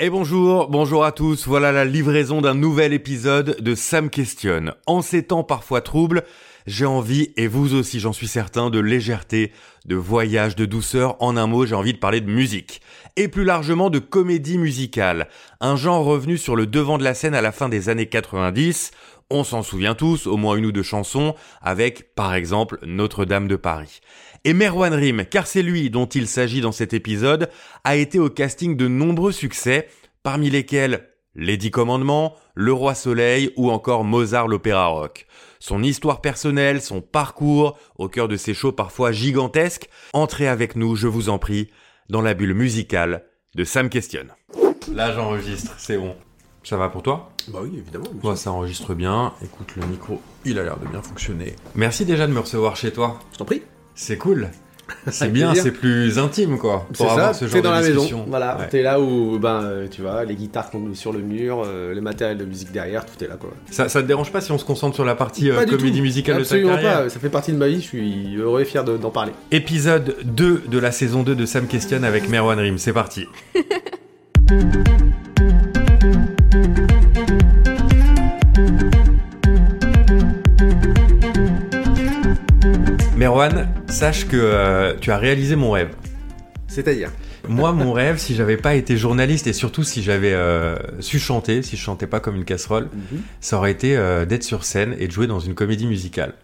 Et bonjour, bonjour à tous, voilà la livraison d'un nouvel épisode de Sam Questionne. En ces temps parfois troubles, j'ai envie, et vous aussi j'en suis certain, de légèreté, de voyage, de douceur, en un mot j'ai envie de parler de musique. Et plus largement de comédie musicale, un genre revenu sur le devant de la scène à la fin des années 90, on s'en souvient tous, au moins une ou deux chansons, avec par exemple Notre-Dame de Paris. Et Merwan Rim, car c'est lui dont il s'agit dans cet épisode, a été au casting de nombreux succès, parmi lesquels Les Dix Commandements, Le Roi Soleil ou encore Mozart l'Opéra Rock. Son histoire personnelle, son parcours, au cœur de ces shows parfois gigantesques, entrez avec nous, je vous en prie, dans la bulle musicale de Sam Question. Là j'enregistre, c'est bon. Ça va pour toi? Bah oui, évidemment. Moi ça enregistre bien, écoute le micro, il a l'air de bien fonctionner. Merci déjà de me recevoir chez toi. Je t'en prie. C'est cool. C'est bien, c'est plus intime quoi. C'est Pour avoir ça, ce genre dans de la discussion. maison. Voilà, Ouais. t'es là où, ben, euh, tu vois, les guitares sont sur le mur, euh, le matériel de musique derrière, tout est là, quoi. Ça, ça te dérange pas si on se concentre sur la partie euh, comédie tout. musicale de ta Absolument carrière pas, ça fait partie de ma vie, je suis heureux et fier de- d'en parler. Épisode 2 de la saison 2 de Sam Question avec Merwan Rim, c'est parti. Merwan, sache que euh, tu as réalisé mon rêve. C'est-à-dire Moi, mon rêve, si j'avais pas été journaliste et surtout si j'avais euh, su chanter, si je chantais pas comme une casserole, ça aurait été euh, d'être sur scène et de jouer dans une comédie musicale.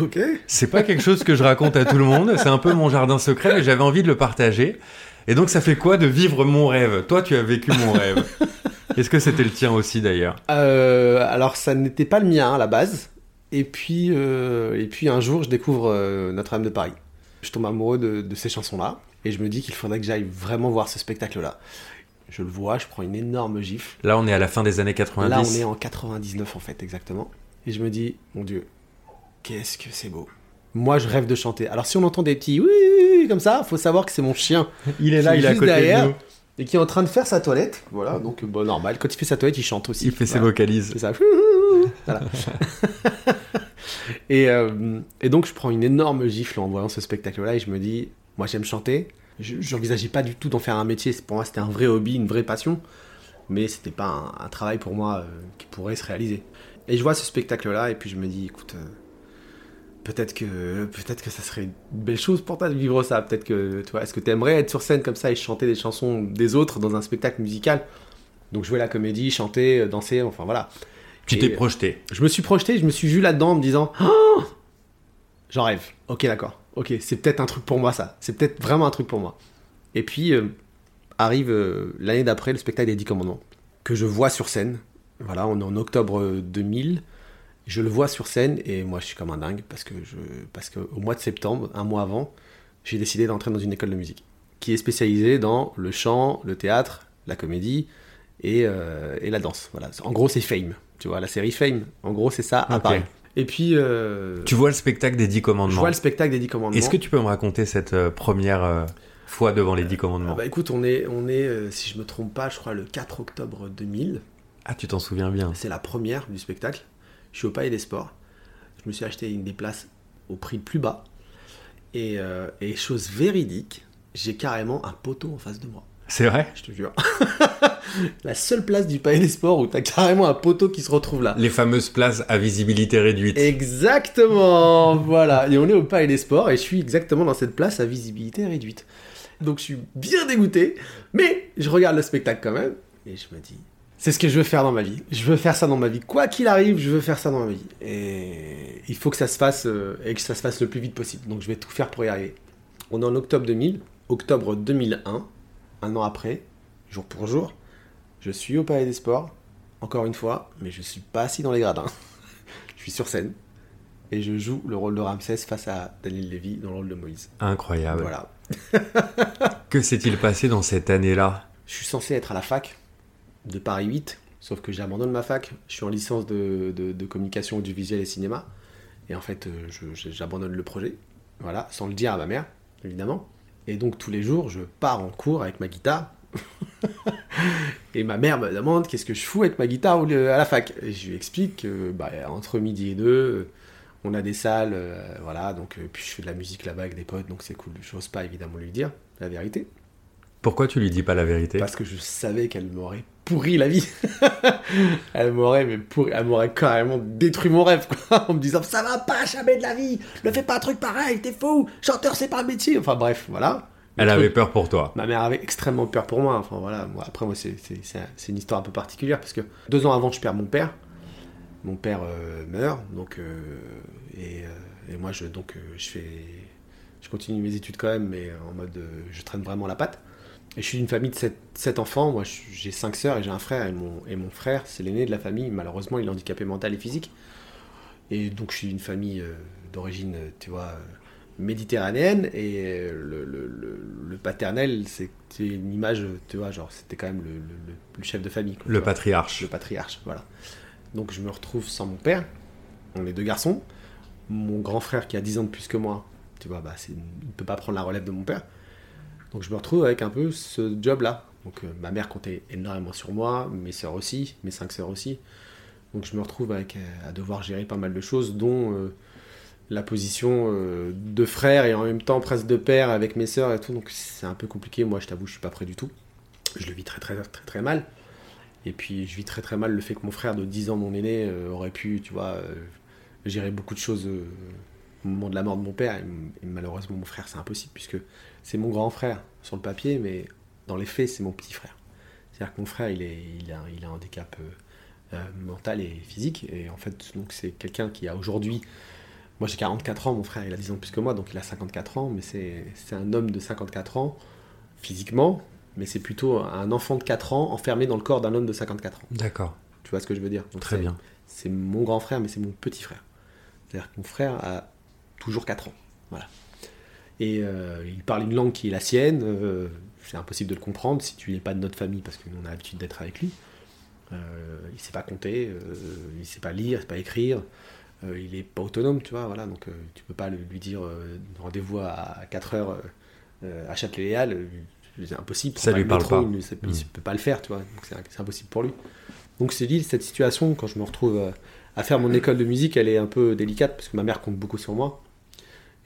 Ok. C'est pas quelque chose que je raconte à tout le monde, c'est un peu mon jardin secret, mais j'avais envie de le partager. Et donc, ça fait quoi de vivre mon rêve? Toi, tu as vécu mon rêve. Est-ce que c'était le tien aussi d'ailleurs? Euh, alors, ça n'était pas le mien à la base. Et puis, euh, et puis un jour, je découvre euh, Notre-Dame de Paris. Je tombe amoureux de, de ces chansons-là. Et je me dis qu'il faudrait que j'aille vraiment voir ce spectacle-là. Je le vois, je prends une énorme gifle. Là, on est à la fin des années 90. Là, on est en 99 en fait, exactement. Et je me dis, mon Dieu, qu'est-ce que c'est beau. Moi, je rêve de chanter. Alors, si on entend des petits oui, oui, oui comme ça, faut savoir que c'est mon chien Il est là, il est à côté derrière. de nous. et qui est en train de faire sa toilette. Voilà, donc euh, bon, normal. Quand il fait sa toilette, il chante aussi. Il fait ses Voilà. vocalises. C'est ça. Voilà. et, euh, et donc, je prends une énorme gifle en voyant ce spectacle-là et je me dis, moi, j'aime chanter. Je n'envisageais pas du tout d'en faire un métier. Pour moi, c'était un vrai hobby, une vraie passion. Mais c'était pas un, travail pour moi euh, qui pourrait se réaliser. Et je vois ce spectacle-là et puis je me dis, écoute, euh, peut-être que que ça serait une belle chose pour toi de vivre ça. Peut-être que, tu vois, est-ce que tu aimerais être sur scène comme ça et chanter des chansons des autres dans un spectacle musical? Donc jouer la comédie, chanter, danser, enfin voilà. Tu t'es projeté. Je me suis projeté, je me suis vu là-dedans en me disant Oh J'en rêve. Ok, d'accord. Ok, c'est peut-être un truc pour moi, ça. C'est peut-être vraiment un truc pour moi. Et puis, euh, arrive euh, l'année d'après le spectacle des 10 commandements, que je vois sur scène. Voilà, on est en octobre euh, 2000. Je le vois sur scène et moi, je suis comme un dingue parce que je, parce que au mois de septembre, un mois avant, j'ai décidé d'entrer dans une école de musique qui est spécialisée dans le chant, le théâtre, la comédie et, euh, et la danse. Voilà. En gros, c'est Fame. Tu vois, la série Fame. En gros, c'est ça à. Paris. Et puis, euh, Tu vois le spectacle des Dix je Commandements. vois le spectacle des 10 commandements. Est-ce que tu peux me raconter cette euh, première euh, fois devant les Dix Ah Commandements bah écoute, on est, on est euh, si je me trompe pas, je crois le 4 octobre 2000. Ah, tu t'en souviens bien. C'est la première du spectacle. Je suis au Palais des Sports. Je me suis acheté une des places au prix le plus bas. Et, euh, et chose véridique, j'ai carrément un poteau en face de moi. C'est vrai Je te jure. la seule place du Palais des Sports où t'as carrément un poteau qui se retrouve là. Les fameuses places à visibilité réduite. Exactement, voilà. Et on est au Palais des Sports et je suis exactement dans cette place à visibilité réduite. Donc je suis bien dégoûté, mais je regarde le spectacle quand même et je me dis, c'est ce que je veux faire dans ma vie. Je veux faire ça dans ma vie. Quoi qu'il arrive, je veux faire ça dans ma vie. Et il faut que ça se fasse euh, et que ça se fasse le plus vite possible. Donc je vais tout faire pour y arriver. On est en octobre 2000, octobre 2001, un an après, jour pour jour. Je suis au Palais des Sports, encore une fois, mais je suis pas assis dans les gradins. je suis sur scène et je joue le rôle de Ramsès face à Daniel Lévy dans le rôle de Moïse. Incroyable. Voilà. Que s'est-il passé dans cette année-là? Je suis censé être à la fac de Paris 8, sauf que j'abandonne ma fac. Je suis en licence de, de- de communication audiovisuelle et cinéma. Et en fait, euh, j'abandonne le projet. Voilà, sans le dire à ma mère, évidemment. Et donc, tous les jours, je pars en cours avec ma guitare. et ma mère me demande qu'est-ce que je fous avec ma guitare au lieu- à la fac? Et je lui explique que bah, entre midi et deux, on a des salles, euh, voilà. Donc, euh, puis je fais de la musique là-bas avec des potes, donc c'est cool. Je n'ose pas évidemment lui dire la vérité. Pourquoi tu lui dis pas la vérité? Parce que je savais qu'elle m'aurait pourri la vie. elle m'aurait mais pourri, elle m'aurait carrément détruit mon rêve quoi, en me disant ça va pas jamais de la vie, ne fais pas un truc pareil, t'es fou, chanteur c'est pas un métier. Enfin bref, voilà. Elle avait peur pour toi. Ma mère avait extrêmement peur pour moi. Enfin voilà, moi, après moi c'est, c'est, c'est, c'est une histoire un peu particulière parce que deux ans avant je perds mon père. Mon père euh, meurt donc euh, et, euh, et, moi je donc je fais je continue mes études quand même mais en mode je traîne vraiment la patte. Et je suis d'une famille de 7, enfants. Moi, j'ai 5 sœurs et j'ai un frère. Et mon, et mon frère, c'est l'aîné de la famille. Malheureusement, il est handicapé mental et physique. Et donc, je suis d'une famille euh, d'origine, tu vois, euh, méditerranéenne. Et euh, le, le, le, paternel, c'était une image, tu vois, genre, c'était quand même le, chef de famille. le patriarche. Le patriarche, voilà. Donc, je me retrouve sans mon père. On est deux garçons. Mon grand frère, qui a 10 ans de plus que moi, tu vois, bah, il ne peut pas prendre la relève de mon père. Donc je me retrouve avec un peu ce job-là. Donc euh, ma mère comptait énormément sur moi, mes sœurs aussi, mes cinq sœurs aussi. Donc je me retrouve euh, à devoir gérer pas mal de choses, dont euh, la position de frère et en même temps presque de père avec mes sœurs et tout. Donc c'est un peu compliqué. Moi, je t'avoue, je suis pas prêt du tout. Je le vis très très très très mal. Et puis je vis très très mal le fait que mon frère de 10 ans, mon aîné, aurait pu, tu vois, gérer beaucoup de choses au moment de la mort de mon père. Et, malheureusement, mon frère, c'est impossible puisque c'est mon grand frère sur le papier, mais dans les faits, c'est mon petit frère. C'est-à-dire que mon frère, il, est, il, a, il a un handicap euh, euh, mental et physique. Et en fait, donc c'est quelqu'un qui a aujourd'hui. Moi, j'ai 44 ans, mon frère, il a 10 ans plus que moi, donc il a 54 ans, mais c'est un homme de 54 ans, physiquement, mais c'est plutôt un enfant de 4 ans enfermé dans le corps d'un homme de 54 ans. D'accord. Tu vois ce que je veux dire? Très bien. C'est mon grand frère, mais c'est mon petit frère. C'est-à-dire que mon frère a toujours 4 ans. Voilà. Et euh, il parle une langue qui est la sienne. Euh, c'est impossible de le comprendre si tu n'es pas de notre famille parce qu'on a l'habitude d'être avec lui. Euh, il ne sait pas compter, il ne sait pas lire, il ne sait pas écrire. il n'est pas autonome, tu vois. Voilà, donc tu peux pas lui dire rendez-vous à 4 heures à Châtelet-Léal. C'est impossible. Ça lui parle pas. Il ne mm. peut pas le faire, tu vois. c'est impossible pour lui. Donc c'est dit, cette situation, quand je me retrouve à faire mon école de musique, elle est un peu délicate parce que ma mère compte beaucoup sur moi.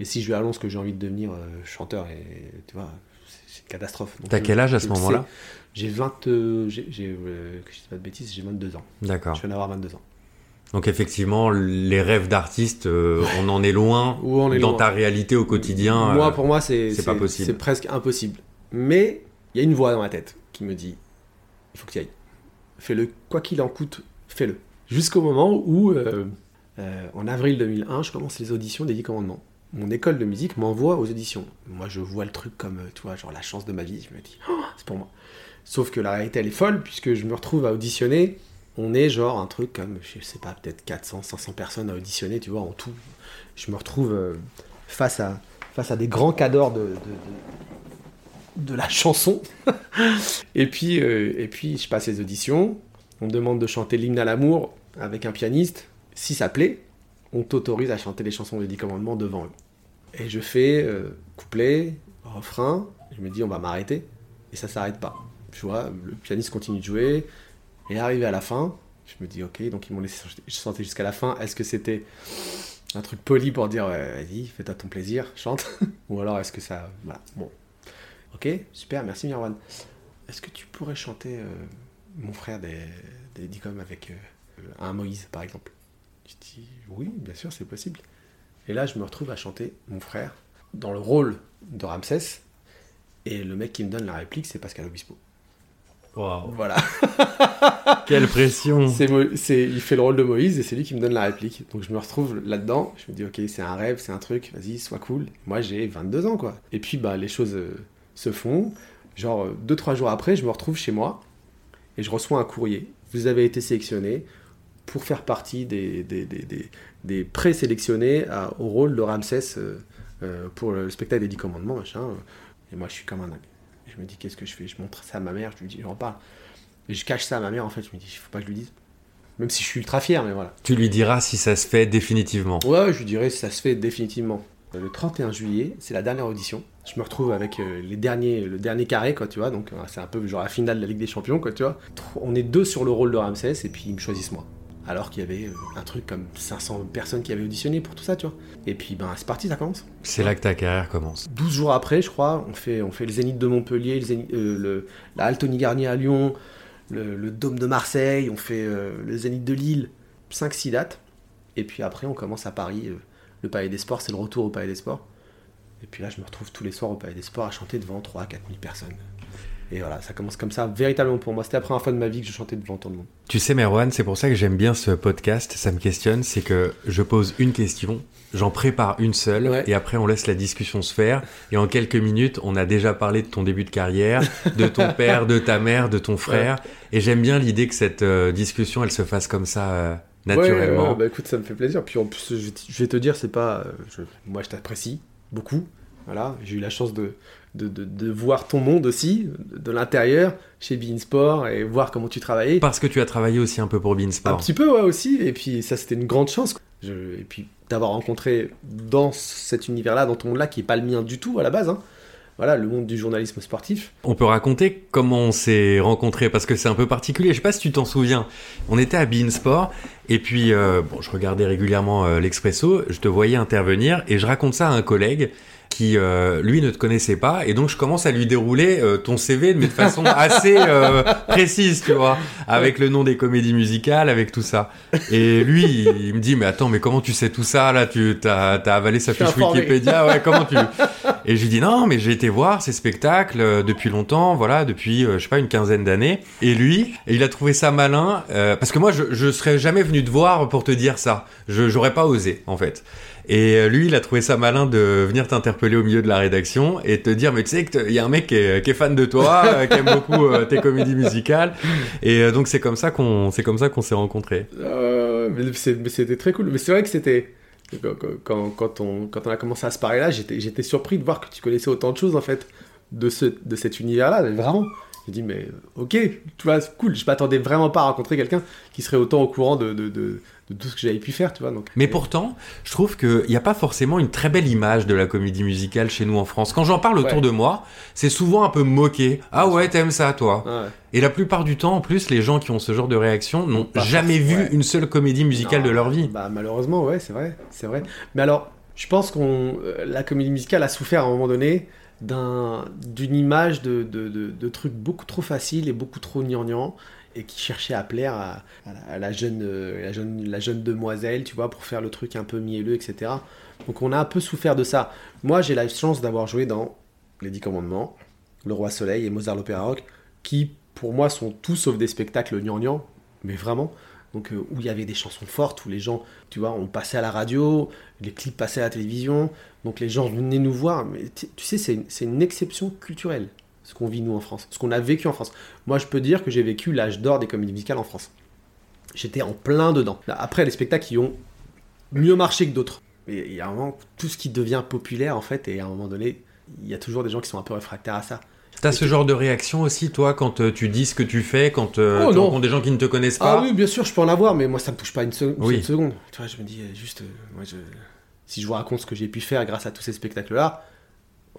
Et si je lui annonce que j'ai envie de devenir euh, chanteur, et, tu vois, c'est une catastrophe. T'as quel âge à ce moment-là J'ai 20. Euh, j'ai, euh, que je dis pas de bêtises, j'ai 22 ans. D'accord. Je viens d'avoir 22 ans. Donc effectivement, les rêves d'artiste, on en est loin. on est dans ta réalité au quotidien. Moi, pour moi, c'est, c'est, pas possible. C'est presque impossible. Mais il y a une voix dans ma tête qui me dit il faut que tu ailles. Fais-le, quoi qu'il en coûte, fais-le. Jusqu'au moment où, en avril 2001, je commence les auditions des 10 commandements mon école de musique m'envoie aux auditions. Moi, je vois le truc comme, euh, tu vois, genre la chance de ma vie. Je me dis, oh, c'est pour moi. Sauf que la réalité, elle est folle, puisque je me retrouve à auditionner. On est genre un truc comme, je sais pas, peut-être 400, 500 personnes à auditionner, tu vois, en tout. Je me retrouve euh, face, à, face à des grands cadors de, de, la chanson. et, puis, euh, et puis, je passe les auditions. On me demande de chanter l'hymne à l'amour avec un pianiste. Si ça plaît, on t'autorise à chanter les chansons des Dix Commandements devant eux. Et je fais euh, couplet, refrain, je me dis on va m'arrêter, et ça s'arrête pas. Tu vois, le pianiste continue de jouer, et arrivé à la fin, je me dis ok, donc ils m'ont laissé chanter jusqu'à la fin. Est-ce que c'était un truc poli pour dire vas-y, fais-toi ton plaisir, chante Ou alors est-ce que ça. Voilà, bon. Ok, super, merci Mirwan. Est-ce que tu pourrais chanter euh, mon frère des, des Dicom avec euh, un Moïse par exemple? Je dis oui, bien sûr, c'est possible. Et là, je me retrouve à chanter mon frère dans le rôle de Ramsès. Et le mec qui me donne la réplique, c'est Pascal Obispo. Wow. Voilà. Quelle pression. C'est, il fait le rôle de Moïse et c'est lui qui me donne la réplique. Donc je me retrouve là-dedans. Je me dis, ok, c'est un rêve, c'est un truc, vas-y, sois cool. Moi, j'ai 22 ans, quoi. Et puis, bah, les choses euh, se font. Genre, 2-3 jours après, je me retrouve chez moi et je reçois un courrier. Vous avez été sélectionné pour faire partie des, des, des, des présélectionnés au rôle de Ramsès euh, euh, pour le spectacle des Dix Commandements, machin. Et moi, je suis comme un dingue. je me dis, qu'est-ce que je fais? Je montre ça à ma mère, je lui dis, j'en parle. Et je cache ça à ma mère, en fait, je me dis, il faut pas que je lui dise. Même si je suis ultra fier, mais voilà. Tu lui diras si ça se fait définitivement. Ouais, je lui dirai si ça se fait définitivement. Le 31 juillet, c'est la dernière audition. Je me retrouve avec euh, les derniers, le dernier carré, quoi, tu vois. Donc, c'est un peu genre la finale de la Ligue des Champions, quoi, tu vois. On est deux sur le rôle de Ramsès, et puis ils me choisissent moi alors qu'il y avait euh, un truc comme 500 personnes qui avaient auditionné pour tout ça, tu vois. Et puis, ben, c'est parti, ça commence. C'est là que ta carrière commence. 12 jours après, je crois, on fait, on fait le Zénith de Montpellier, le, Zénith- euh, le- la Altony Garnier à Lyon, le, le Dôme de Marseille, on fait euh, le Zénith de Lille, 5-6 dates. Et puis après, on commence à Paris, euh, le Palais des Sports, c'est le retour au Palais des Sports. Et puis là, je me retrouve tous les soirs au Palais des Sports à chanter devant 3 4 000 personnes. Et voilà, ça commence comme ça, véritablement pour moi. C'était la première fois de ma vie que je chantais devant tant de monde. Tu sais, Merwan, c'est pour ça que j'aime bien ce podcast. Ça me questionne, c'est que je pose une question, j'en prépare une seule, Ouais. et après on laisse la discussion se faire. Et en quelques minutes, on a déjà parlé de ton début de carrière, de ton père, de ta mère, de ton frère. Et j'aime bien l'idée que cette euh, discussion, elle se fasse comme ça, euh, naturellement. Ouais, bah écoute, ça me fait plaisir. Puis en plus, je, vais te- dire, c'est pas. euh, je- moi, je t'apprécie beaucoup. Voilà, j'ai eu la chance de, de, de- de voir ton monde aussi, de, l'intérieur, chez Beansport, et voir comment tu travaillais. Parce que tu as travaillé aussi un peu pour Un Beansport. petit peu, ouais, aussi. Et puis, ça, c'était une grande chance. Je- et puis, d'avoir rencontré dans cet univers-là, dans ton monde-là, qui est pas le mien du tout à la base. hein. Voilà, le monde du journalisme sportif. On peut raconter comment on s'est rencontrés parce que c'est un peu particulier. Je sais pas si tu t'en souviens. On était à Beansport et puis euh, bon, je regardais régulièrement euh, l'Expresso. Je te voyais intervenir et je raconte ça à un collègue qui euh, lui ne te connaissait pas et donc je commence à lui dérouler euh, ton CV mais de façon assez euh, précise, tu vois, avec le nom des comédies musicales, avec tout ça. Et lui, il, il me dit mais attends, mais comment tu sais tout ça là? Tu t'as as avalé sa fiche. Wikipédia, ouais Comment tu et je lui dis non, mais j'ai été voir ces spectacles depuis longtemps, voilà, depuis je sais pas une quinzaine d'années. Et lui, il a trouvé ça malin parce que moi je, je serais jamais venu te voir pour te dire ça. Je j'aurais pas osé en fait. Et euh, lui, il a trouvé ça malin de venir t'interpeller au milieu de la rédaction et te dire mais tu sais qu'il y a un mec qui est, fan de toi, euh, qui aime beaucoup euh, tes comédies musicales. Et donc c'est comme ça qu'on c'est comme s'est rencontrés. Euh, mais c'était très cool. Mais c'est vrai que c'était. Quand, quand, on, quand on a commencé à se parler là, j'étais surpris de voir que tu connaissais autant de choses en fait de, ce, de cet univers-là. Vraiment. J'ai dit, mais ok, tu vois, cool. Je m'attendais vraiment pas à rencontrer quelqu'un qui serait autant au courant de, de, de tout ce que j'avais pu faire, tu vois. Donc, Mais pourtant, je trouve qu'il n'y a pas forcément une très belle image de la comédie musicale chez nous en France. Quand j'en parle autour Ouais. de moi, c'est souvent un peu moqué. Ah ouais, t'aimes ça, toi Ah ouais. Et la plupart du temps, en plus, les gens qui ont ce genre de réaction n'ont jamais vu ouais. une seule comédie musicale Non, de leur vie. Bah, malheureusement, ouais, c'est vrai, c'est vrai. Mais alors, je pense qu'on, euh, la comédie musicale a souffert à un moment donné d'un, d'une image de, de, de, de trucs beaucoup trop faciles et beaucoup trop gnangnan et qui cherchait à plaire à, la, jeune, euh, la jeune, la jeune demoiselle, tu vois, pour faire le truc un peu mielleux, etc. Donc on a un peu souffert de ça. Moi, j'ai la chance d'avoir joué dans Les Dix Commandements, Le Roi Soleil et Mozart l'Opéra Rock, qui pour moi sont tout sauf des spectacles gnangnan, mais vraiment. Donc euh, où il y avait des chansons fortes, où les gens, tu vois, on passait à la radio, les clips passaient à la télévision, donc les gens venaient nous voir. Mais tu sais, c'est une exception culturelle, ce qu'on vit nous en France, ce qu'on a vécu en France. Moi, je peux dire que j'ai vécu l'âge d'or des comédies musicales en France. J'étais en plein dedans. Après, les spectacles qui ont mieux marché que d'autres. Mais il y a un moment, tout ce qui devient populaire, en fait, et à un moment donné, il y a toujours des gens qui sont un peu réfractaires à ça. T'as ce genre de réaction aussi, toi, quand euh, tu dis ce que tu fais, quand euh, Oh, tu rencontres des gens qui ne te connaissent pas? Ah oui, bien sûr, je peux en avoir, mais moi, ça me touche pas une, une Oui. seconde. Tu vois, je me dis euh, juste, moi, je... si je vous raconte ce que j'ai pu faire grâce à tous ces spectacles-là,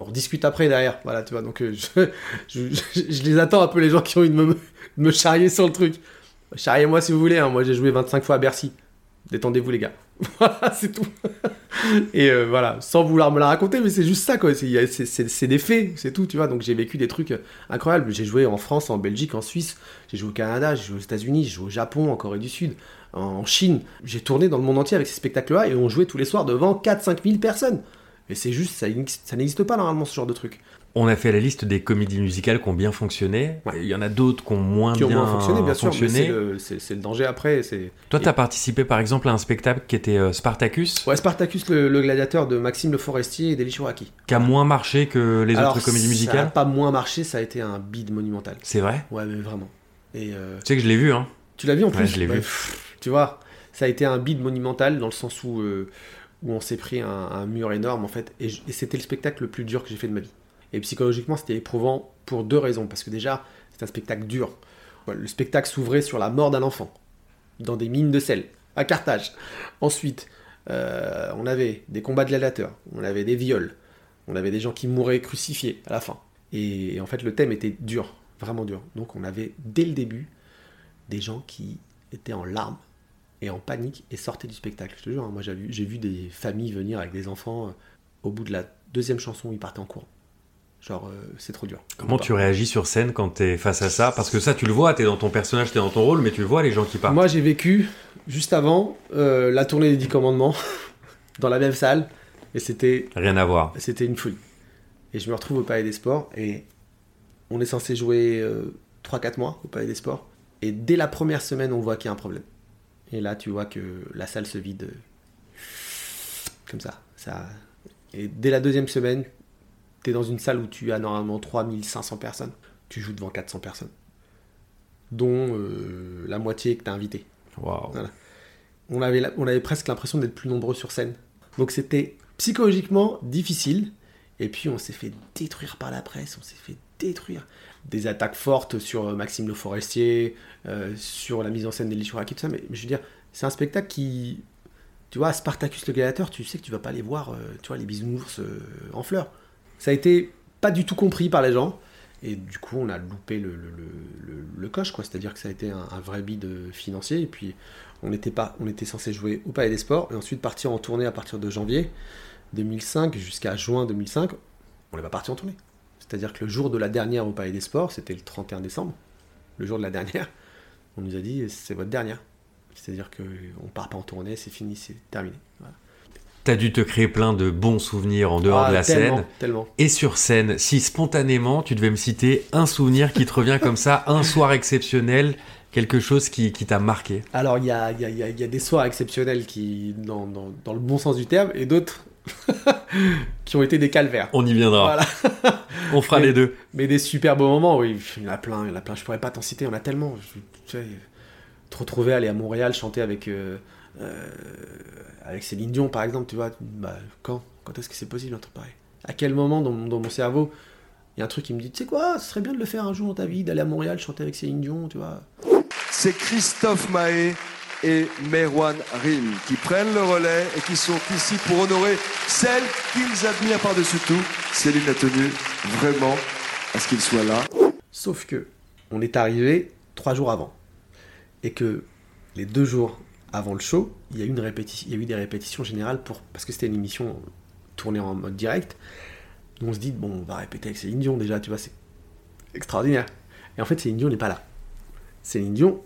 on rediscute après derrière. Voilà, tu vois, donc euh, je, les attends un peu, les gens qui ont envie de me, charrier sur le truc. Charriez-moi si vous voulez, hein. moi j'ai joué 25 fois à Bercy. Détendez-vous, les gars. Voilà, c'est tout. Et euh, voilà, sans vouloir me la raconter, mais c'est juste ça, quoi. C'est des faits, c'est tout, tu vois. Donc j'ai vécu des trucs euh, incroyables. J'ai joué en France, en Belgique, en Suisse. J'ai joué au Canada, j'ai joué aux États-Unis, j'ai joué au Japon, en Corée du Sud, en Chine. J'ai tourné dans le monde entier avec ces spectacles-là et on jouait tous les soirs devant 4-5 000 personnes. Et c'est juste, ça, ça n'existe pas normalement ce genre de truc. On a fait la liste des comédies musicales qui ont bien fonctionné. Ouais. Il y en a d'autres qui ont moins Qui ont bien moins fonctionné, bien sûr, c'est le, danger après. Toi, t'as participé par exemple à un spectacle qui était euh, Spartacus, Ouais, Spartacus le, le gladiateur de Maxime Le Forestier et d'Eli Chouraki. qui a moins marché que les Alors, autres comédies Ça n'a musicales. pas moins marché, ça a été un bide monumental. C'est vrai Ouais, mais vraiment. Et euh, Tu sais que je l'ai vu, hein. tu l'as vu en plus Ouais, je l'ai Bah, vu. pff, Tu vois, ça a été un bide monumental dans le sens où, euh, où on s'est pris un, mur énorme en fait. Et, c'était le spectacle le plus dur que j'ai fait de ma vie. Et psychologiquement, c'était éprouvant pour deux raisons. Parce que déjà, c'est un spectacle dur. Le spectacle s'ouvrait sur la mort d'un enfant, dans des mines de sel, à Carthage. Ensuite, euh, on avait des combats de gladiateurs, on avait des viols, on avait des gens qui mouraient crucifiés à la fin. Et, en fait, le thème était dur, vraiment dur. Donc, on avait dès le début des gens qui étaient en larmes et en panique et sortaient du spectacle. Je te jure, hein, moi j'ai vu, des familles venir avec des enfants. euh, au bout de la deuxième chanson, ils partaient en courant. Genre, euh, c'est trop dur. Comment tu réagis sur scène quand t'es face à ça? Parce que ça, tu le vois, t'es dans ton personnage, t'es dans ton rôle, mais tu le vois les gens qui partent. Moi, j'ai vécu juste avant euh, la tournée des Dix Commandements dans la même salle et c'était Rien à voir. c'était une folie. Et je me retrouve au Palais des Sports et on est censé jouer 3-4 mois au Palais des Sports. Et dès la première semaine, on voit qu'il y a un problème. Et là, tu vois que la salle se vide euh, comme ça. ça... Et dès la deuxième semaine, tu es dans une salle où tu as normalement 3500 personnes. Tu joues devant 400 personnes. Dont euh, la moitié que tu as invité. Waouh. On avait, la- on avait presque l'impression d'être plus nombreux sur scène. Donc c'était psychologiquement difficile. Et puis on s'est fait détruire par la presse, on s'est fait détruire. Des attaques fortes sur euh, Maxime Le Forestier, euh, sur la mise en scène d'Elie Chouraki, tout ça. Mais, je veux dire, c'est un spectacle qui. Tu vois, Spartacus le Gladiateur, tu sais que tu vas pas aller voir, euh, tu vois, les bisounours en fleurs. Ça a été pas du tout compris par les gens. Et du coup, on a loupé le, coche, quoi. C'est-à-dire que ça a été un, vrai bide financier. Et puis, on était, pas, on était censé jouer au Palais des Sports et ensuite partir en tournée à partir de janvier 2005 jusqu'à juin 2005. On n'est pas parti en tournée. C'est-à-dire que le jour de la dernière au Palais des Sports, c'était le 31 décembre, le jour de la dernière, on nous a dit c'est votre dernière. C'est-à-dire qu'on part pas en tournée, c'est fini, c'est terminé. Voilà. T'as dû te créer plein de bons souvenirs en dehors Ah, de la tellement, scène. Tellement. Et sur scène, si spontanément tu devais me citer un souvenir qui te revient comme ça, un soir exceptionnel, quelque chose qui, qui t'a marqué. Alors, il y a, il y, a, il y a- il y a des soirs exceptionnels qui, dans, dans- dans le bon sens du terme, et d'autres qui ont été des calvaires. On y viendra. Voilà. On fera Mais- les deux. Mais des super beaux moments, oui, il y en a plein, il y en a plein. Je pourrais pas t'en citer, il y en a tellement. Je- tu sais, te retrouver aller à Montréal chanter avec euh, euh, avec Céline Dion, par exemple, tu vois. Bah, quand? Quand est-ce que c'est possible un truc pareil? À quel moment dans, mon- dans mon cerveau il y a un truc qui me dit, tu sais quoi, ce serait bien de le faire un jour dans ta vie, d'aller à Montréal chanter avec Céline Dion, tu vois. c'est Christophe Mahé et Merwan Rim qui prennent le relais et qui sont ici pour honorer celle qu'ils admirent par-dessus tout. Céline a tenu vraiment à ce qu'il soit là. Sauf que on est arrivé trois jours avant. Et que les deux jours avant le show, il y a eu, une répétition, il y a eu des répétitions générales pour, parce que c'était une émission tournée en mode direct. On se dit, bon, on va répéter avec Céline Dion déjà, tu vois, c'est extraordinaire. Et en fait, Céline Dion n'est pas là. Céline Dion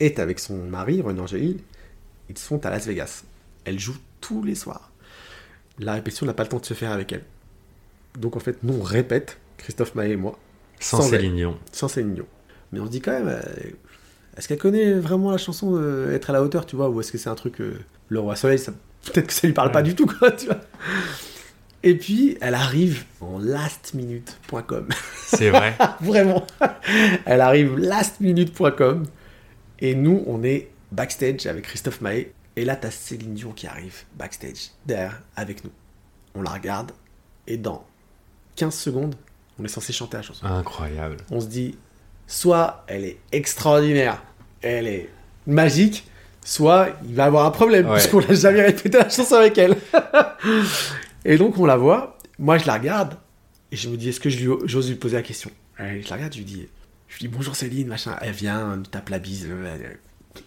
est avec son mari, René Angélil. Ils sont à Las Vegas. Elle joue tous les soirs. La répétition n'a pas le temps de se faire avec elle. Donc en fait, nous, on répète, Christophe Maé et moi, Sans, sans Céline Dion. sans Céline Dion. Mais on se dit quand même, euh, est-ce qu'elle connaît vraiment la chanson euh, Être à la hauteur, tu vois Ou est-ce que c'est un truc, euh, Le Roi Soleil, ça- peut-être que ça lui parle pas du tout, quoi, tu vois Et puis, elle arrive en lastminute.com. C'est vrai. vraiment Elle arrive lastminute.com. Et nous, on est backstage avec Christophe Maé. Et là, t'as Céline Dion qui arrive backstage, derrière, avec nous. On la regarde. Et dans 15 secondes, on est censé chanter la chanson Incroyable. on se dit soit elle est extraordinaire, elle est magique, soit il va avoir un problème Ouais. puisqu'on n'a jamais répété la chanson avec elle. et donc on la voit, moi je la regarde et je me dis est-ce que lui- j'ose lui poser la question? Et Je la regarde, je lui dis, je lui dis bonjour Céline, machin, elle vient, tape la bise, euh, elle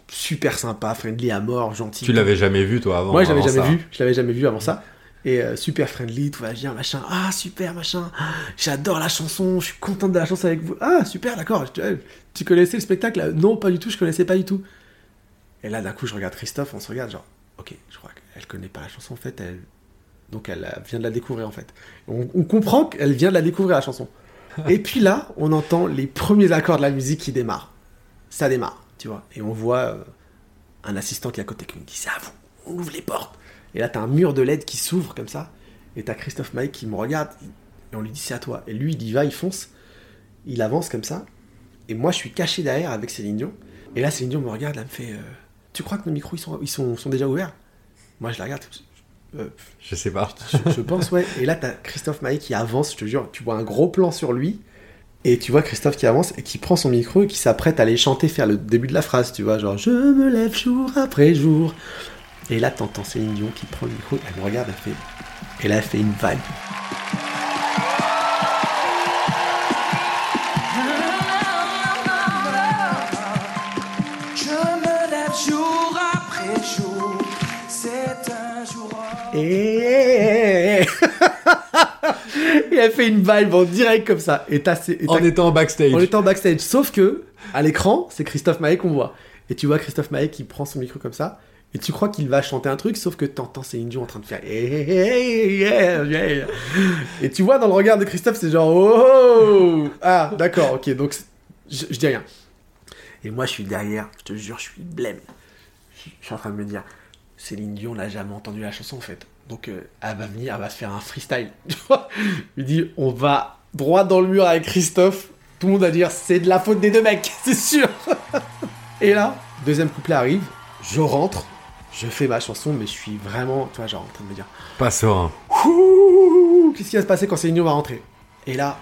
super sympa, friendly à mort, gentille. Tu l'avais jamais vu toi avant Moi, je l'avais jamais ça. vu. Je l'avais jamais vu avant ça. Et euh, super friendly, tout va bien, machin. Ah, super, machin. J'adore la chanson. Je suis contente de la chanson avec vous. Ah, super, d'accord. Tu, euh, tu connaissais le spectacle? Non, pas du tout. Je connaissais pas du tout. Et là, d'un coup, je regarde Christophe. On se regarde, genre, ok, je crois qu'elle connaît pas la chanson en fait. Elle... Donc, elle vient de la découvrir en fait. On, on comprend qu'elle vient de la découvrir la chanson. Et puis là, on entend les premiers accords de la musique qui démarrent. Ça démarre, tu vois. Et on voit euh, un assistant qui est à côté qui nous dit c'est à vous, on ouvre les portes. Et là, t'as un mur de LED qui s'ouvre comme ça. Et t'as Christophe Maé qui me regarde. Et on lui dit c'est à toi. Et lui, il y va, il fonce. Il avance comme ça. Et moi, je suis caché derrière avec Céline Dion. Et là, Céline Dion me regarde, elle me fait euh, Tu crois que nos micros, ils sont, ils sont, sont déjà ouverts? Moi, je la regarde. Euh, Je sais pas. je, je pense, ouais. Et là, t'as Christophe Maé qui avance, je te jure. Tu vois un gros plan sur lui. Et tu vois Christophe qui avance et qui prend son micro et qui s'apprête à aller chanter, faire le début de la phrase, tu vois, genre Je me lève jour après jour. Et là, t'entends Céline Dion qui prend le micro, elle me regarde, elle fait. Et là, elle fait une vague. Il a fait une vibe en direct comme ça. Et t'as, et t'as- En étant en backstage. en backstage. Sauf que, à l'écran, c'est Christophe Maé qu'on voit. Et tu vois Christophe Maé qui prend son micro comme ça. Et tu crois qu'il va chanter un truc, sauf que t'entends Céline Dion en train de faire. Hey, hey, hey, yeah, yeah. Et tu vois dans le regard de Christophe, c'est genre. Oh Ah, d'accord, ok. Donc, je dis rien. Et moi, je suis derrière, je te jure, je suis blême. Je je suis en train de me dire. Céline Dion n'a jamais entendu la chanson en fait. Donc euh, elle va venir, elle va se faire un freestyle. Il dit on va droit dans le mur avec Christophe. Tout le monde va dire c'est de la faute des deux mecs, c'est sûr. Et là, deuxième couplet arrive, je rentre, je fais ma chanson, mais je suis vraiment, tu vois, genre en train de me dire Pas serein. Qu'est-ce qui va se passer quand Céline va rentrer? Et là,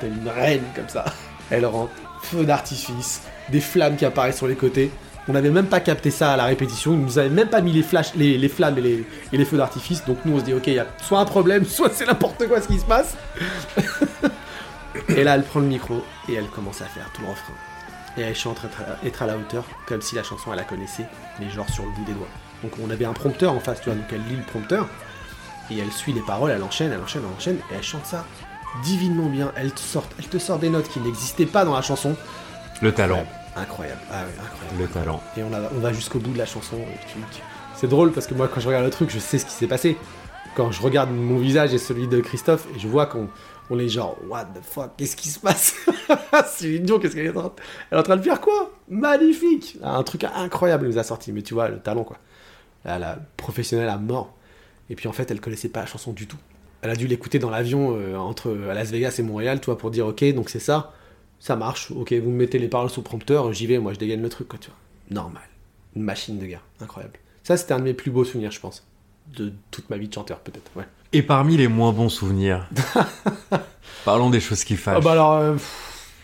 telle une reine comme ça. Elle rentre, feu d'artifice, des flammes qui apparaissent sur les côtés. On n'avait même pas capté ça à la répétition, ils nous avaient même pas mis les, les, flammes et les, feux d'artifice, donc nous on se dit ok, il y a soit un problème, soit c'est n'importe quoi ce qui se passe. et là elle prend le micro et elle commence à faire tout le refrain. Et elle chante être être à la hauteur, comme si la chanson elle la connaissait, mais genre sur le bout des doigts. Donc on avait un prompteur en face, tu vois, donc elle lit le prompteur, et elle suit les paroles, elle enchaîne, elle enchaîne, elle enchaîne, et elle chante ça divinement bien. Elle te sort, elle te sort des notes qui n'existaient pas dans la chanson. Le talent. Incroyable, incroyable, ah ouais, incroyable. Le talent. Et on, a- on va jusqu'au bout de la chanson. tu- C'est drôle parce que moi, quand je regarde le truc, je sais ce qui s'est passé. Quand je regarde mon visage et celui de Christophe, et je vois qu'on on est genre, what the fuck, qu'est-ce qui se passe? C'est idiot, qu'est-ce qu'elle est en train Elle est en train de faire quoi? Magnifique Un truc incroyable elle nous a sorti, mais tu vois, le talent quoi. Elle a professionnelle à mort. Et puis en fait, elle connaissait pas la chanson du tout. Elle a dû l'écouter dans l'avion euh, entre Las Vegas et Montréal, toi, pour dire, ok, donc c'est ça, ça marche, ok, vous me mettez les paroles sous prompteur, j'y vais, moi je dégaine le truc, quoi, tu vois. Normal. Une machine de guerre, incroyable. Ça, c'était un de mes plus beaux souvenirs, je pense. De toute ma vie de chanteur, peut-être, ouais. Et parmi les moins bons souvenirs, parlons des choses qui fâchent. bah alors, euh,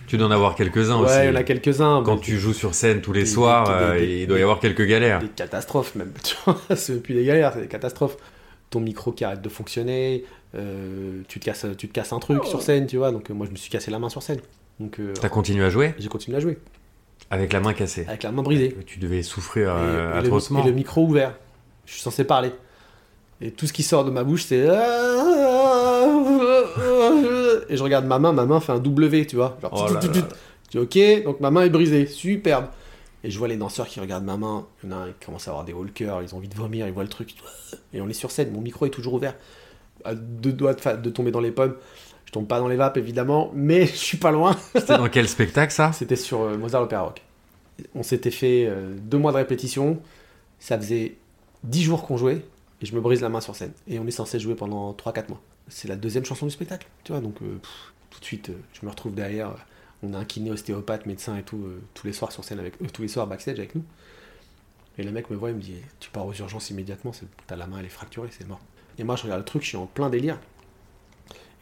Tu dois en avoir quelques-uns aussi. ouais, il y en a quelques-uns. Quand tu joues sur scène tous les Des- soirs, des- euh, des- il doit y avoir quelques galères. Des catastrophes, même, tu vois. C'est plus des galères, c'est des catastrophes. Ton micro qui arrête de fonctionner, euh, tu, te casses, tu te casses un truc sur scène, tu vois. Donc, euh, moi, je me suis cassé la main sur scène. Donc, euh, T'as continué à jouer? J'ai continué à jouer, avec la main cassée? avec la main brisée. Tu devais souffrir Et- euh, et, le, atrocement. et le micro ouvert. Je suis censé parler. Et tout ce qui sort de ma bouche, c'est. Et je regarde ma main, ma main fait un W, tu vois. Genre, Oh là là ok, donc ma main est brisée, superbe. Et je vois les danseurs qui regardent ma main. Il y en a un qui commence à avoir des hauts le cœur, ils ont envie de vomir, ils voient le truc. Et on est sur scène, mon micro est toujours ouvert. À deux doigts de, de tomber dans les pommes. Je tombe pas dans les vapes, évidemment, mais je suis pas loin. C'était dans quel spectacle ça? C'était sur euh, Mozart Opéra Rock. On s'était fait euh, deux mois de répétition. Ça faisait dix jours qu'on jouait et je me brise la main sur scène. Et on est censé jouer pendant 3-4 mois. C'est la deuxième chanson du spectacle, tu vois. Donc euh, pff, tout de suite, je me retrouve derrière. On a un kiné, ostéopathe, médecin et tout, euh, tous les soirs sur scène avec, euh, tous les soirs backstage avec nous. Et le mec me voit, il me dit Tu pars aux urgences immédiatement, t'as la main, elle est fracturée, c'est mort. Et moi, je regarde le truc, je suis en plein délire.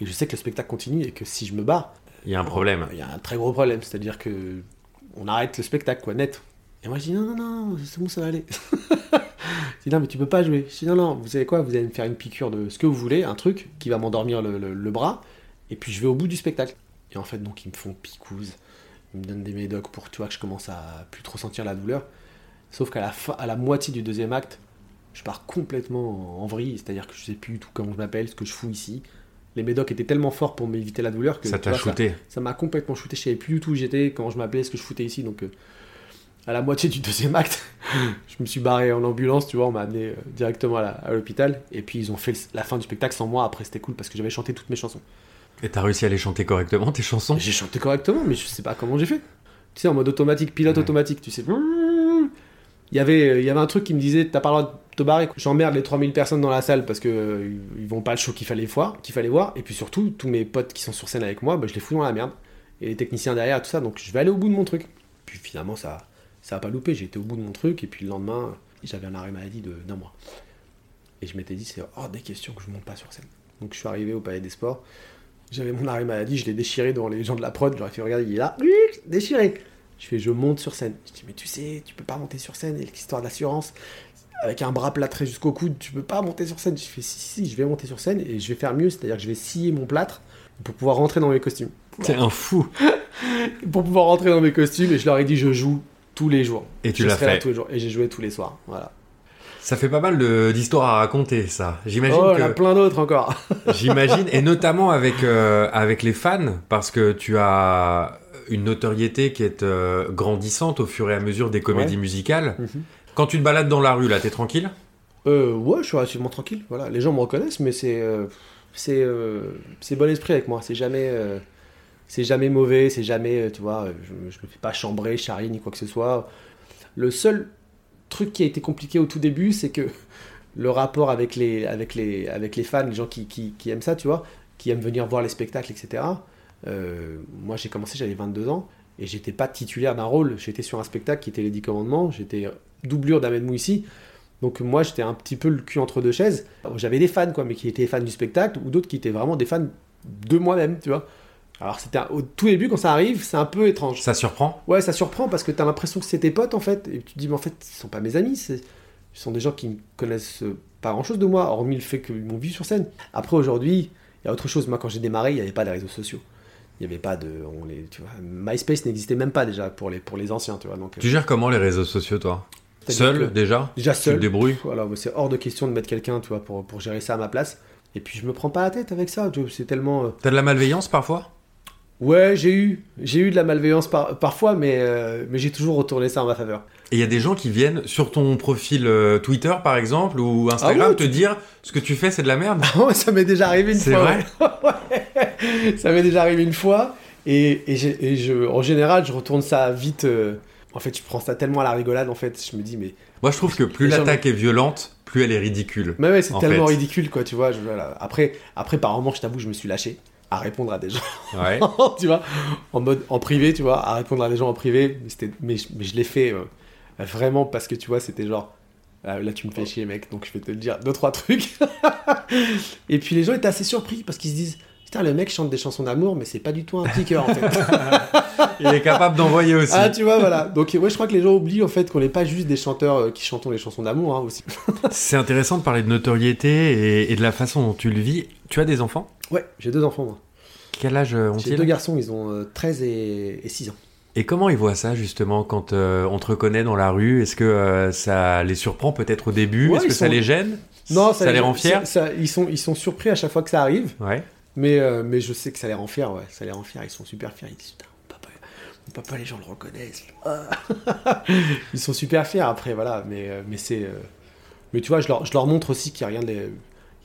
Et je sais que le spectacle continue et que si je me barre, Il y a un problème. il y a un très gros problème, c'est-à-dire que on arrête le spectacle, quoi, net. Et moi je dis non, non, non, c'est bon, ça va aller. je dis non, mais tu peux pas jouer. Je dis non, non, vous savez quoi, vous allez me faire une piqûre de ce que vous voulez, un truc qui va m'endormir le, le- le bras, et puis je vais au bout du spectacle. Et en fait, donc ils me font picouse, ils me donnent des médocs pour tu vois, que je commence à plus trop sentir la douleur. Sauf qu'à la, fin, à la moitié du deuxième acte, je pars complètement en, vrille, c'est-à-dire que je sais plus du tout comment je m'appelle, ce que je fous ici. Les médocs étaient tellement forts pour m'éviter la douleur que Ça t'a shooté. ça m'a complètement shooté. Je savais plus du tout où j'étais, comment je m'appelais, ce que je foutais ici. Donc, euh, à la moitié du deuxième acte, je me suis barré en ambulance, tu vois, on m'a amené euh, directement à l'hôpital. Et puis, ils ont fait la fin du spectacle sans moi. Après, c'était cool parce que j'avais chanté toutes mes chansons. Et t'as réussi à les chanter correctement, tes chansons J'ai chanté correctement, mais je sais pas comment j'ai fait. Tu sais, en mode automatique, pilote Ouais. automatique, tu sais. Il y avait, euh, il y avait un truc qui me disait T'as pas le droit de te barrer. J'emmerde les 3000 personnes dans la salle parce que euh, ils vont pas le show qu'il fallait voir, qu'il fallait voir. Et puis surtout, tous mes potes qui sont sur scène avec moi, bah, je les fous dans la merde. Et les techniciens derrière, tout ça. Donc je vais aller au bout de mon truc. Puis finalement, ça, ça a pas loupé. J'ai été au bout de mon truc. Et puis le lendemain, j'avais un arrêt maladie de- d'un mois. Et je m'étais dit C'est hors des questions que je monte pas sur scène. Donc je suis arrivé au Palais des Sports. J'avais mon arrêt maladie, je l'ai déchiré devant les gens de la prod. J'aurais fait regarder, il est là, déchiré. Je fais, je monte sur scène. Je dis, mais tu sais, tu peux pas monter sur scène, et l'histoire d'assurance. avec un bras plâtré jusqu'au coude, tu peux pas monter sur scène. Je fais si, si, si, je vais monter sur scène et je vais faire mieux, c'est-à-dire que je vais scier mon plâtre pour pouvoir rentrer dans mes costumes. T'es un fou. Pour pouvoir rentrer dans mes costumes et je leur ai dit je joue tous les jours. Et tu Je l'as fait. tous les jours. Et j'ai joué tous les soirs. Voilà. Ça fait pas mal d'histoires à raconter, ça. J'imagine Oh, il y a que... plein d'autres encore. J'imagine, et notamment avec, euh, avec les fans, parce que tu as une notoriété qui est euh, grandissante au fur et à mesure des comédies Ouais. musicales. Mhm. Quand tu te balades dans la rue, là, t'es tranquille? Euh, ouais, je suis relativement tranquille. Voilà, les gens me reconnaissent, mais c'est euh, c'est c'est bon esprit avec moi. C'est jamais c'est jamais mauvais, c'est jamais tu vois, je, me- je me fais pas chambrer, charrier ni quoi que ce soit. Le seul truc qui a été compliqué au tout début, c'est que le rapport avec les avec les fans, les gens qui, aiment ça, tu vois, qui aiment venir voir les spectacles, etc. Euh, moi, j'ai commencé, j'avais 22 ans. Et j'étais pas titulaire d'un rôle, j'étais sur un spectacle qui était Les Dix Commandements, j'étais doublure d'Ahmed Mouissi, donc moi j'étais un petit peu le cul entre deux chaises. J'avais des fans quoi, mais qui étaient fans du spectacle ou d'autres qui étaient vraiment des fans de moi-même, tu vois. Alors c'était au tout début quand ça arrive, c'est un peu étrange. Ça surprend? Ouais, ça surprend parce que t'as l'impression que c'est tes potes en fait, et tu te dis mais en fait ils sont pas mes amis, ce sont des gens qui ne connaissent pas grand-chose de moi, hormis le fait qu'ils m'ont vu sur scène. Après aujourd'hui, il y a autre chose. Moi quand j'ai démarré, il n'y avait pas de réseaux sociaux. Il n'y avait pas de, on les, tu vois, MySpace n'existait même pas déjà pour les pour les anciens, tu vois. Donc euh, Tu gères comment les réseaux sociaux, toi? Seul, déjà? Déjà Tu te seul, débrouilles? Voilà, c'est hors de question de mettre quelqu'un, tu vois, pour, pour gérer ça à ma place. Et puis je me prends pas la tête avec ça, tu vois, c'est tellement. euh, T'as de la malveillance parfois? Ouais, j'ai eu, j'ai eu de la malveillance par- parfois, mais, euh, mais j'ai toujours retourné ça en ma faveur. Et il y a des gens qui viennent sur ton profil euh, Twitter, par exemple, ou Instagram, Ah ouais, te dire ce que tu fais, c'est de la merde. Ouais, ça m'est déjà arrivé une C'est fois. vrai ouais. Ça m'est déjà arrivé une fois. Et, et, j'ai- et je, en général, je retourne ça vite. euh, En fait, je prends ça tellement à la rigolade, en fait. Je me dis, mais, Moi, je trouve que plus gens- l'attaque est violente, plus elle est ridicule. mais ouais, c'est En tellement fait. ridicule, quoi, tu vois. je- voilà. Après, après, par moment, je t'avoue, je me suis lâché à répondre à des gens, Ouais. tu vois, en mode, en privé, tu vois, à répondre à des gens en privé. Mais, mais, je- mais je l'ai fait euh, vraiment parce que, tu vois, c'était genre, ah, là, tu me fais chier, mec, donc je vais te le dire deux, trois trucs. et puis les gens étaient assez surpris parce qu'ils se disent, putain, le mec chante des chansons d'amour, mais c'est pas du tout un piqueur, en fait. Il est capable d'envoyer aussi. Ah, tu vois, voilà. Donc, ouais, je crois que les gens oublient en fait qu'on n'est pas juste des chanteurs euh, qui chantons les chansons d'amour hein, aussi. C'est intéressant de parler de notoriété et, et de la façon dont tu le vis. Tu as des enfants? Ouais, j'ai deux enfants, moi. Quel âge euh, J'ai deux ont-ils garçons, ils ont euh, 13 et, et 6 ans. Et comment ils voient ça justement quand euh, on te reconnaît dans la rue? Est-ce que euh, ça les surprend peut-être au début? Ouais, Est-ce que ça les gêne? Non, ça, les rend fiers? Ça- ils, sont, ils sont surpris à chaque fois que ça arrive, Ouais. mais, euh, mais je sais que ça les rend fiers, ouais. Ça les rend fiers, ils sont super fiers. Ils disent, putain, mon papa, mon papa, les gens le reconnaissent. Ah. ils sont super fiers après, voilà. Mais, euh, mais c'est. euh, Mais tu vois, je leur, je leur montre aussi qu'il n'y a rien de.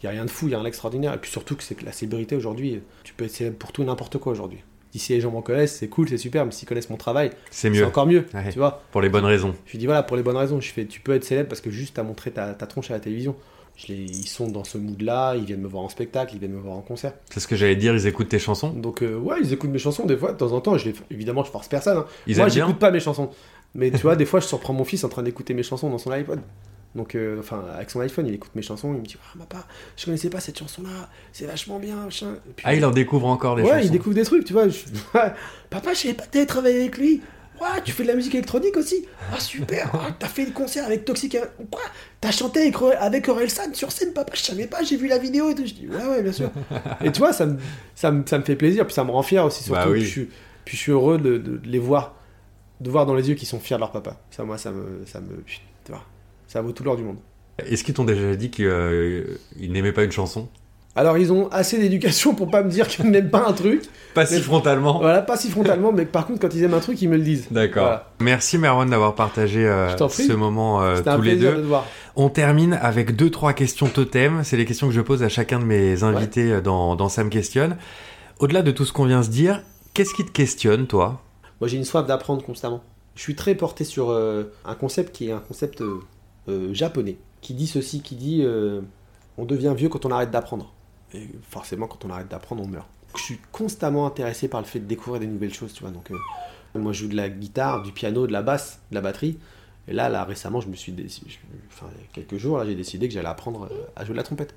Il y a rien de fou, il y a rien d'extraordinaire. Et puis surtout que c'est que la célébrité aujourd'hui, tu peux être célèbre pour tout et n'importe quoi aujourd'hui. Si les gens m'en connaissent, c'est cool, c'est super, mais s'ils connaissent mon travail, C'est mieux, encore mieux. Ouais. Tu vois pour les bonnes raisons. Je lui dis voilà, pour les bonnes raisons, je fais, tu peux être célèbre parce que juste t'as montré ta, ta tronche à la télévision. Je les, ils sont dans ce mood-là, ils viennent me voir en spectacle, ils viennent me voir en concert. C'est ce que j'allais dire, ils écoutent tes chansons Donc euh, ouais, ils écoutent mes chansons des fois, de temps en temps. Je les, évidemment, je force personne. hein. Ils Moi, j'écoute pas mes chansons. Mais tu vois, des fois, je surprends mon fils en train d'écouter mes chansons dans son iPod. Donc, euh, enfin, avec son iPhone, il écoute mes chansons, il me dit Ah, papa, je connaissais pas cette chanson-là, c'est vachement bien, machin. Puis, Ah, il en découvre encore des ouais, chansons. il découvre des trucs, tu vois. Je- Papa, je savais pas que t'avais travaillé avec lui. Ouais, tu fais de la musique électronique aussi. Ah, super. Ah, t'as fait le concert avec Toxic. Quoi? T'as chanté avec, avec Orelsan sur scène, papa? Je savais pas, j'ai vu la vidéo et tout. Je dis, ouais, ouais, bien sûr. et tu vois, ça me, ça, me, ça me fait plaisir, puis ça me rend fier aussi, surtout. Bah oui. puis, je, suis- puis je suis heureux de, de- de les voir, de voir dans les yeux qu'ils sont fiers de leur papa. Ça, moi, ça me. Ça, me, tu vois, ça vaut tout l'or du monde. Est-ce qu'ils t'ont déjà dit qu'ils euh, n'aimaient pas une chanson? Alors, ils ont assez d'éducation pour pas me dire qu'ils n'aiment pas un truc. Pas si Mais- frontalement Voilà, pas si frontalement, mais par contre, quand ils aiment un truc, ils me le disent. D'accord. Voilà. Merci Merwan d'avoir partagé euh, ce moment euh, C'était un tous les plaisir deux. de te voir. On termine avec deux trois questions totem. C'est les questions que je pose à chacun de mes invités dans, me questionne. Au-delà de tout ce qu'on vient se dire, qu'est-ce qui te questionne, toi? Moi, j'ai une soif d'apprendre constamment. Je suis très porté sur euh, un concept qui est un concept euh, japonais, qui dit ceci, qui dit euh, on devient vieux quand on arrête d'apprendre. Et forcément, quand on arrête d'apprendre, on meurt. Je suis constamment intéressé par le fait de découvrir des nouvelles choses, tu vois. Donc, euh, moi, je joue de la guitare, du piano, de la basse, de la batterie. Et là, là, récemment, je me suis, je- enfin, il y a quelques jours, là, j'ai décidé que j'allais apprendre à jouer de la trompette.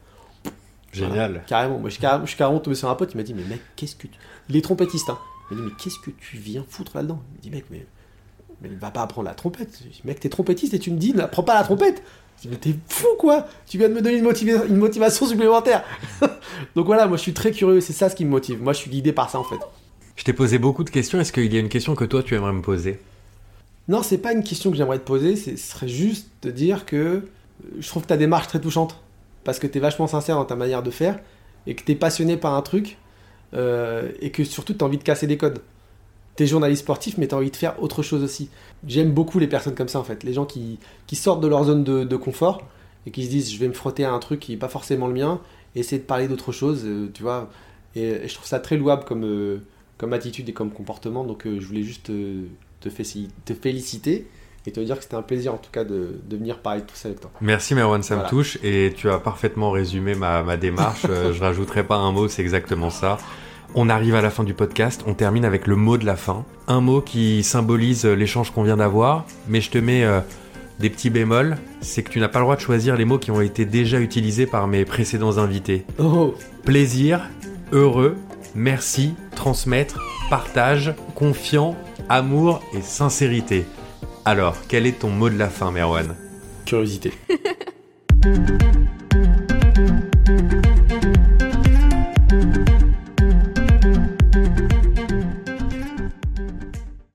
Voilà, carrément. Moi, je suis carrément, tombé sur un pote, il m'a dit, mais mec, qu'est-ce que tu... Il est trompettiste, hein. Il m'a dit, mais qu'est-ce que tu viens foutre là-dedans? Il m'a dit, mec, mais mais il va pas apprendre la trompette. Je dis, mec, t'es trompettiste et tu me dis, n'apprends pas la trompette. Je dis, mais t'es fou quoi Tu viens de me donner une, motiva- une motivation supplémentaire. Donc voilà, moi je suis très curieux, c'est ça ce qui me motive. Moi je suis guidé par ça en fait. Je t'ai posé beaucoup de questions. Est-ce qu'il y a une question que toi tu aimerais me poser? Non, c'est pas une question que j'aimerais te poser, ce serait juste de dire que euh, je trouve ta démarche très touchante. Parce que t'es vachement sincère dans ta manière de faire, et que t'es passionné par un truc, euh, et que surtout t'as envie de casser des codes. T'es journaliste sportif, mais t'as envie de faire autre chose aussi. J'aime beaucoup les personnes comme ça en fait, les gens qui, qui sortent de leur zone de, de confort, et qui se disent je vais me frotter à un truc qui n'est pas forcément le mien, et essayer de parler d'autre chose, euh, tu vois. Et, et je trouve ça très louable comme, euh, comme attitude et comme comportement, donc euh, je voulais juste te, féliciter et te dire que c'était un plaisir en tout cas de, de venir parler de tout ça avec toi. Merci Merwan, ça Voilà. me touche et tu as parfaitement résumé ma, ma démarche. Je rajouterai pas un mot, c'est exactement ça. On arrive à la fin du podcast, on termine avec le mot de la fin. Un mot qui symbolise l'échange qu'on vient d'avoir, mais je te mets euh, des petits bémols. C'est que tu n'as pas le droit de choisir les mots qui ont été déjà utilisés par mes précédents invités. Oh, Plaisir, heureux, merci, transmettre, partage, confiant, amour et sincérité. Alors, quel est ton mot de la fin, Merwan? Curiosité.